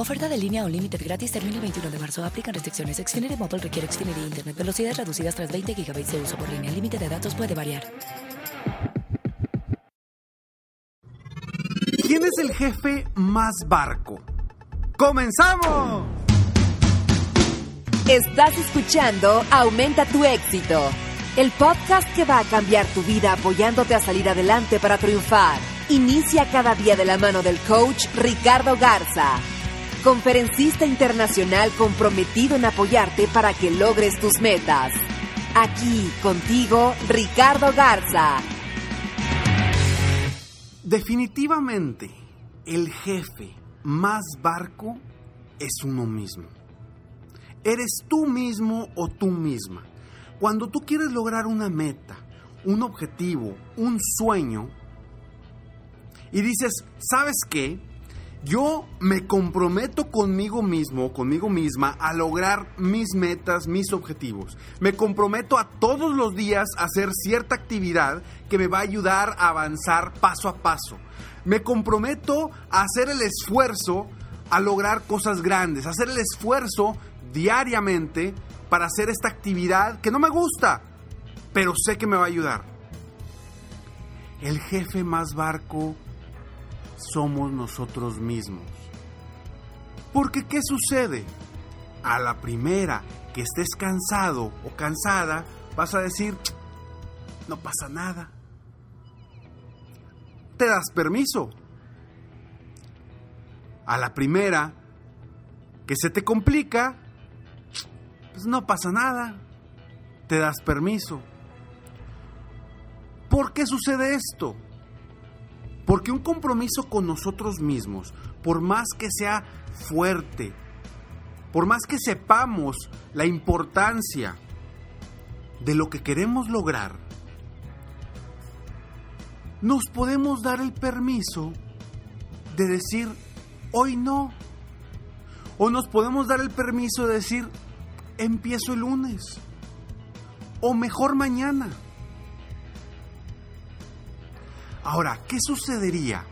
Oferta de línea o límite gratis termina el 21 de marzo. Aplican restricciones. Xfinity Mobile requiere Xfinity Internet. Velocidades reducidas tras 20 GB de uso por línea. El límite de datos puede variar. ¿Quién es el jefe más barco? ¡Comenzamos! Estás escuchando Aumenta tu éxito, el podcast que va a cambiar tu vida apoyándote a salir adelante para triunfar. Inicia cada día de la mano del coach Ricardo Garza, conferencista internacional comprometido en apoyarte para que logres tus metas. Aquí contigo, Ricardo Garza. Definitivamente, el jefe más barco es uno mismo. Eres tú mismo o tú misma. Cuando tú quieres lograr una meta, un objetivo, un sueño, y dices, ¿sabes qué? Yo me comprometo conmigo mismo, conmigo misma, a lograr mis metas, mis objetivos. Me comprometo a todos los días a hacer cierta actividad que me va a ayudar a avanzar paso a paso. Me comprometo a hacer el esfuerzo a lograr cosas grandes, a hacer el esfuerzo diariamente para hacer esta actividad que no me gusta, pero sé que me va a ayudar. El jefe más barco somos nosotros mismos. Porque ¿qué sucede? A la primera que estés cansado o cansada, vas a decir, no pasa nada. Te das permiso. A la primera que se te complica, pues no pasa nada. Te das permiso. ¿Por qué sucede esto? Porque un compromiso con nosotros mismos, por más que sea fuerte, por más que sepamos la importancia de lo que queremos lograr, nos podemos dar el permiso de decir, hoy no. O nos podemos dar el permiso de decir, empiezo el lunes. O mejor mañana. Ahora, ¿qué sucedería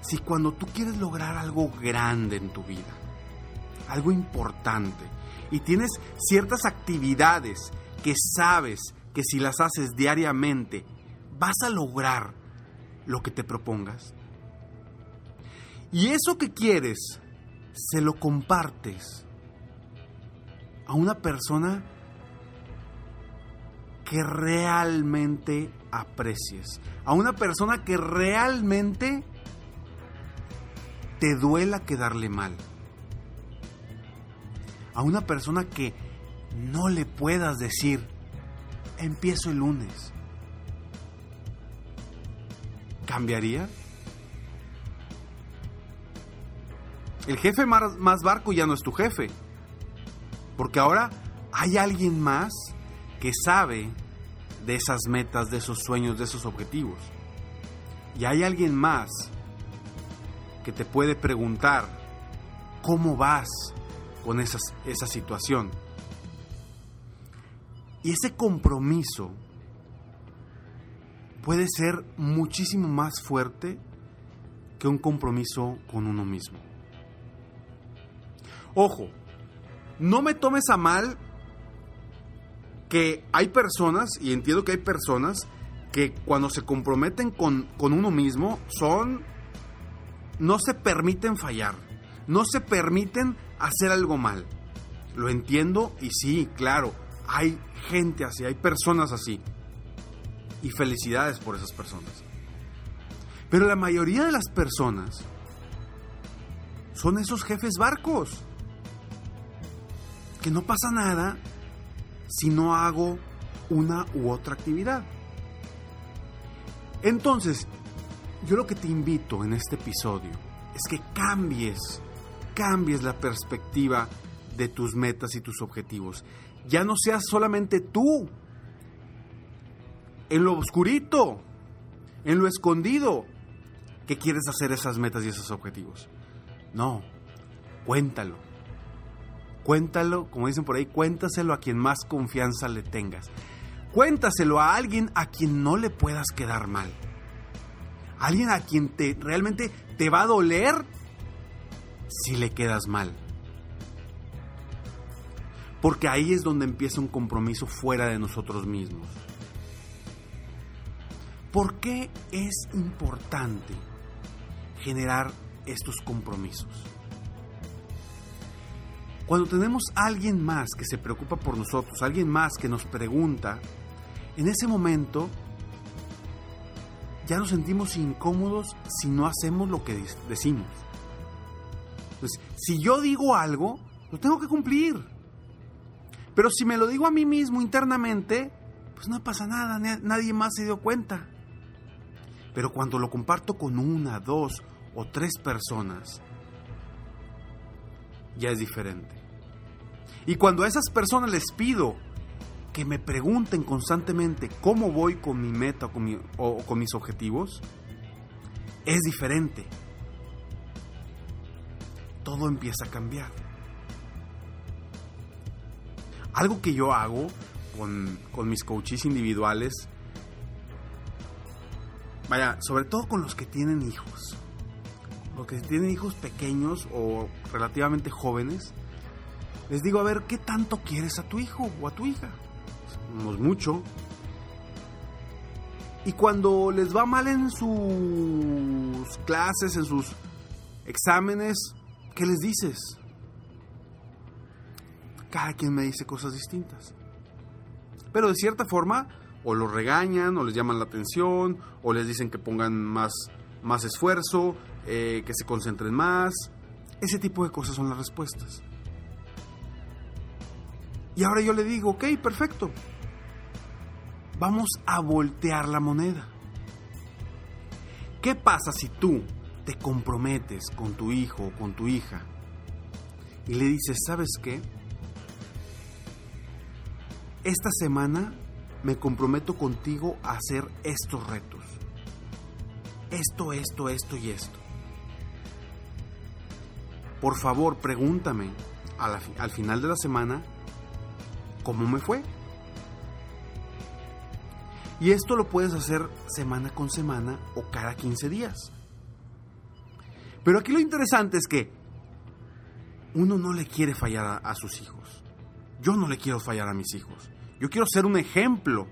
si cuando tú quieres lograr algo grande en tu vida, algo importante, y tienes ciertas actividades que sabes que si las haces diariamente, vas a lograr lo que te propongas? Y eso que quieres, se lo compartes a una persona que realmente aprecies, a una persona que realmente te duela quedarle mal, a una persona que no le puedas decir, empiezo el lunes. ¿Cambiaría? El jefe más, barco ya no es tu jefe, porque ahora hay alguien más que sabe de esas metas, de esos sueños, de esos objetivos. Y hay alguien más que te puede preguntar cómo vas con esa situación. Y ese compromiso puede ser muchísimo más fuerte que un compromiso con uno mismo. Ojo, no me tomes a mal que hay personas, y entiendo que hay personas, que cuando se comprometen con, con uno mismo son, no se permiten fallar, no se permiten hacer algo mal. Lo entiendo y sí, claro, hay gente así, hay personas así. Y felicidades por esas personas. Pero la mayoría de las personas son esos jefes barcos. Que no pasa nada si no hago una u otra actividad. Entonces, yo lo que te invito en este episodio es que cambies, cambies la perspectiva de tus metas y tus objetivos. Ya no seas solamente tú, en lo oscurito, en lo escondido, que quieres hacer esas metas y esos objetivos. No, cuéntalo. Cuéntalo, como dicen por ahí, cuéntaselo a quien más confianza le tengas. Cuéntaselo a alguien a quien no le puedas quedar mal. Alguien a quien te realmente te va a doler si le quedas mal. Porque ahí es donde empieza un compromiso fuera de nosotros mismos. ¿Por qué es importante generar estos compromisos? Cuando tenemos a alguien más que se preocupa por nosotros, alguien más que nos pregunta, en ese momento ya nos sentimos incómodos si no hacemos lo que decimos. Pues, si yo digo algo, lo tengo que cumplir. Pero si me lo digo a mí mismo internamente, pues no pasa nada, nadie más se dio cuenta. Pero cuando lo comparto con una, dos o tres personas, ya es diferente. Y cuando a esas personas les pido que me pregunten constantemente cómo voy con mi meta o con, o con mis objetivos, es diferente. Todo empieza a cambiar. Algo que yo hago con, con mis coaches individuales Vaya, sobre todo con los que tienen hijos. Los que tienen hijos pequeños o relativamente jóvenes. Les digo, a ver, ¿qué tanto quieres a tu hijo o a tu hija? No es mucho. Y cuando les va mal en sus clases, en sus exámenes, ¿qué les dices? Cada quien me dice cosas distintas. Pero de cierta forma, o los regañan, o les llaman la atención, o les dicen que pongan más, más esfuerzo, eh, que se concentren más. Ese tipo de cosas son las respuestas. Y ahora yo le digo, ok, perfecto. Vamos a voltear la moneda. ¿Qué pasa si tú te comprometes con tu hijo o con tu hija y le dices, ¿sabes qué? Esta semana me comprometo contigo a hacer estos retos. Esto, esto, esto y esto. Por favor, pregúntame al final de la semana cómo me fue. Y esto lo puedes hacer semana con semana o cada 15 días. Pero aquí lo interesante es que uno no le quiere fallar a, sus hijos. Yo no le quiero fallar a mis hijos. Yo quiero ser un ejemplo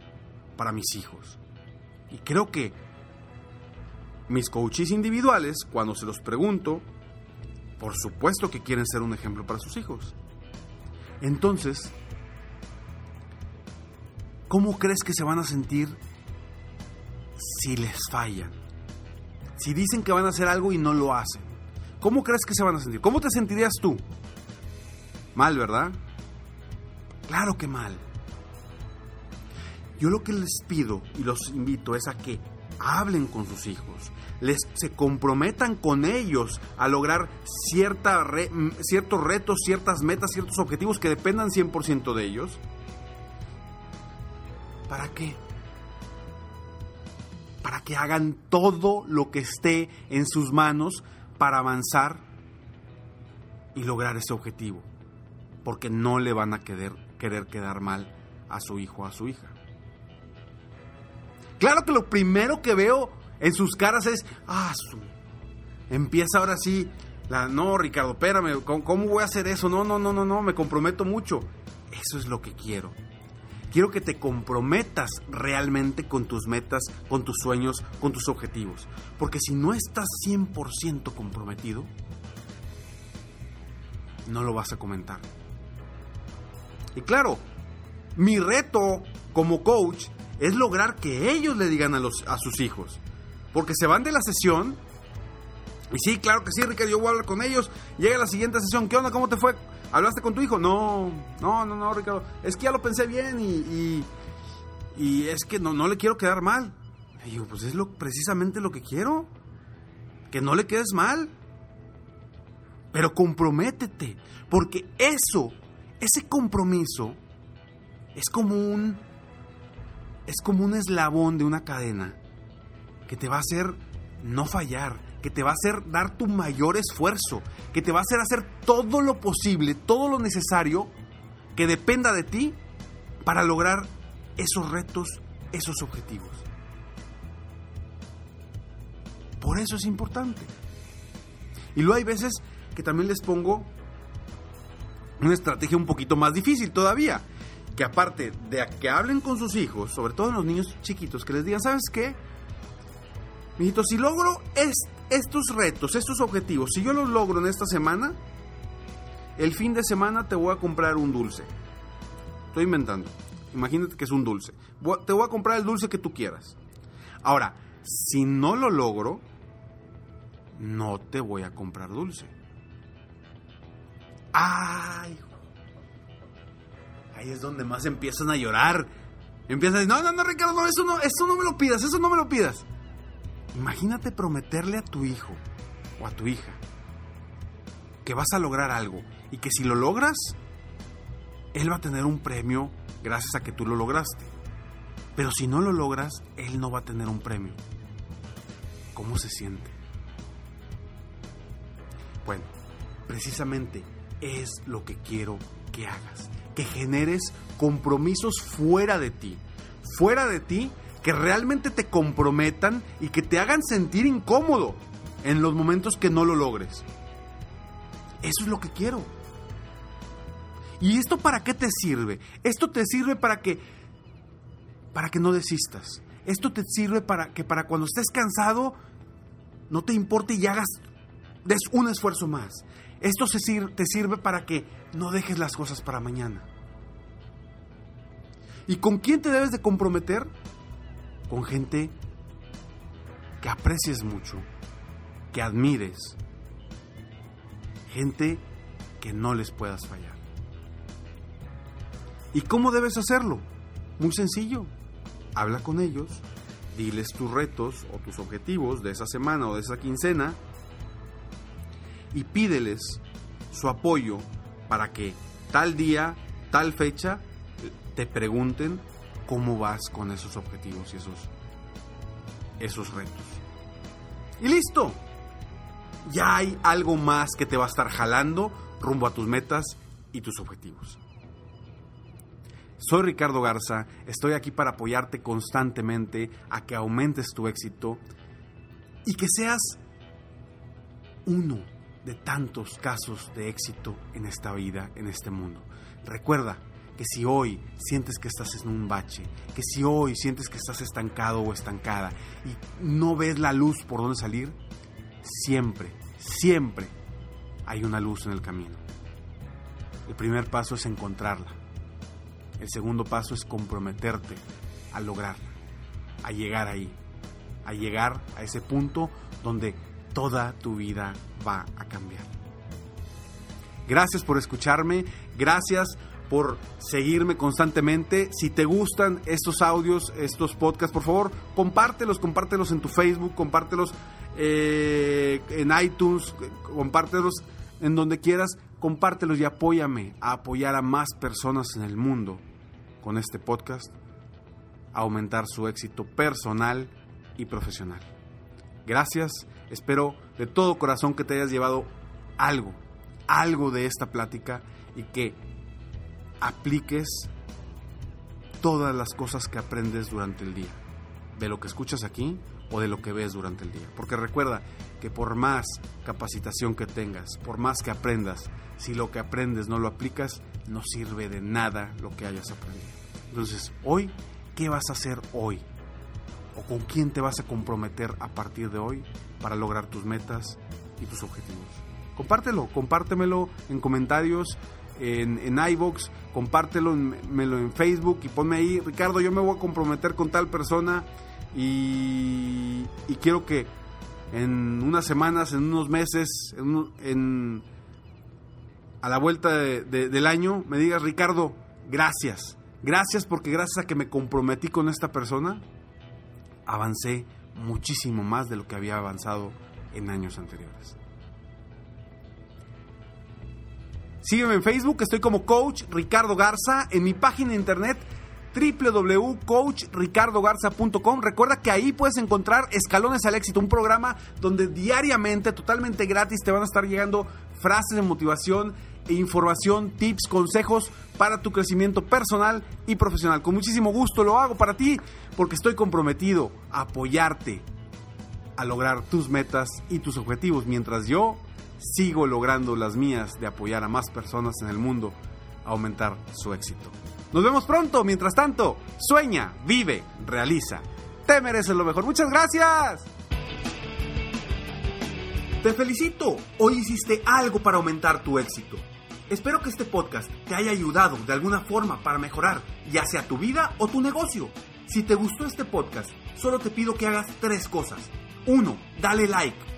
para mis hijos. Y creo que mis coaches individuales, cuando se los pregunto, por supuesto que quieren ser un ejemplo para sus hijos. Entonces, ¿cómo crees que se van a sentir si les fallan? Si dicen que van a hacer algo y no lo hacen. ¿Cómo crees que se van a sentir? ¿Cómo te sentirías tú? Mal, ¿verdad? Claro que mal. Yo lo que les pido y los invito es a que hablen con sus hijos, les se comprometan con ellos a lograr cierta ciertos retos, ciertas metas, ciertos objetivos que dependan 100% de ellos. ¿Para qué? Para que hagan todo lo que esté en sus manos para avanzar y lograr ese objetivo. Porque no le van a querer, querer quedar mal a su hijo o a su hija. Claro que lo primero que veo en sus caras es, ah, empieza ahora sí, la, no, Ricardo, espérame, ¿cómo, voy a hacer eso? No, no, no, no, no, me comprometo mucho. Eso es lo que quiero. Quiero que te comprometas realmente con tus metas, con tus sueños, con tus objetivos. Porque si no estás 100% comprometido, no lo vas a comentar. Y claro, mi reto como coach es lograr que ellos le digan a, los, a sus hijos. Porque se van de la sesión. Y sí, claro que sí, Ricardo, yo voy a hablar con ellos. Llega la siguiente sesión. ¿Qué onda? ¿Cómo te fue? ¿Hablaste con tu hijo? No, no, no, no, Ricardo. Es que ya lo pensé bien y, y, es que no, no le quiero quedar mal. Y digo, pues es lo, precisamente lo que quiero. Que no le quedes mal. Pero comprométete. Porque eso, ese compromiso, es como un. Es como un eslabón de una cadena que te va a hacer no fallar, que te va a hacer dar tu mayor esfuerzo, que te va a hacer hacer todo lo posible, todo lo necesario que dependa de ti para lograr esos retos, esos objetivos. Por eso es importante. Y luego hay veces que también les pongo una estrategia un poquito más difícil todavía. Que aparte de que hablen con sus hijos, sobre todo los niños chiquitos, que les digan, ¿sabes qué? Mijito, si logro estos retos, estos objetivos, si yo los logro en esta semana, el fin de semana te voy a comprar un dulce. Estoy inventando. Imagínate que es un dulce. Te voy a comprar el dulce que tú quieras. Ahora, si no lo logro, no te voy a comprar dulce. ¡Ay! Ahí es donde más empiezan a llorar. Empiezan a decir, no, no, no, Ricardo, no, eso no, eso no me lo pidas, eso no me lo pidas. Imagínate prometerle a tu hijo o a tu hija que vas a lograr algo y que si lo logras, él va a tener un premio gracias a que tú lo lograste. Pero si no lo logras, él no va a tener un premio. ¿Cómo se siente? Bueno, precisamente es lo que quiero que hagas. Que generes compromisos fuera de ti. Fuera de ti que realmente te comprometan y que te hagan sentir incómodo en los momentos que no lo logres. Eso es lo que quiero. ¿Y esto para qué te sirve? Esto te sirve para que para que no desistas. Esto te sirve para que para cuando estés cansado no te importe y hagas des un esfuerzo más. Esto te sirve para que no dejes las cosas para mañana. ¿Y con quién te debes de comprometer? Con gente que aprecies mucho, que admires, gente que no les puedas fallar. ¿Y cómo debes hacerlo? Muy sencillo. Habla con ellos, diles tus retos o tus objetivos de esa semana o de esa quincena y pídeles su apoyo para que tal día, tal fecha, te pregunten cómo vas con esos objetivos y esos, esos retos. Y listo. Ya hay algo más que te va a estar jalando rumbo a tus metas y tus objetivos. Soy Ricardo Garza, estoy aquí para apoyarte constantemente a que aumentes tu éxito y que seas uno de tantos casos de éxito en esta vida, en este mundo. Recuerda que si hoy sientes que estás en un bache, que si hoy sientes que estás estancado o estancada y no ves la luz por dónde salir, siempre, siempre hay una luz en el camino. El primer paso es encontrarla. El segundo paso es comprometerte a lograrla, a llegar ahí, a llegar a ese punto donde toda tu vida va a cambiar. Gracias por escucharme, gracias por seguirme constantemente. Si te gustan estos audios, estos podcasts, por favor, compártelos, compártelos en tu Facebook, compártelos eh, en iTunes, compártelos en donde quieras, compártelos y apóyame a apoyar a más personas en el mundo con este podcast, a aumentar su éxito personal y profesional. Gracias Espero de todo corazón que te hayas llevado algo, algo de esta plática y que apliques todas las cosas que aprendes durante el día, de lo que escuchas aquí o de lo que ves durante el día. Porque recuerda que por más capacitación que tengas, por más que aprendas, si lo que aprendes no lo aplicas, no sirve de nada lo que hayas aprendido. Entonces, hoy, ¿qué vas a hacer hoy? ¿O con quién te vas a comprometer a partir de hoy para lograr tus metas y tus objetivos. Compártelo, compártemelo en comentarios, en, en iVoox, compártelo, en Facebook y ponme ahí, Ricardo, yo me voy a comprometer con tal persona y, y quiero que en unas semanas, en unos meses, en, a la vuelta del año, me digas, Ricardo, gracias. Gracias porque gracias a que me comprometí con esta persona, avancé muchísimo más de lo que había avanzado en años anteriores. Sígueme en Facebook, estoy como Coach Ricardo Garza, en mi página de internet www.coachricardogarza.com. Recuerda que ahí puedes encontrar Escalones al Éxito, un programa donde diariamente, totalmente gratis, te van a estar llegando frases de motivación e información, tips, consejos para tu crecimiento personal y profesional. Con muchísimo gusto lo hago para ti porque estoy comprometido a apoyarte a lograr tus metas y tus objetivos mientras yo sigo logrando las mías de apoyar a más personas en el mundo a aumentar su éxito. Nos vemos pronto. Mientras tanto, sueña, vive, realiza. Te mereces lo mejor. Muchas gracias. Te felicito. Hoy hiciste algo para aumentar tu éxito. Espero que este podcast te haya ayudado de alguna forma para mejorar, ya sea tu vida o tu negocio. Si te gustó este podcast, solo te pido que hagas tres cosas. 1. Dale like.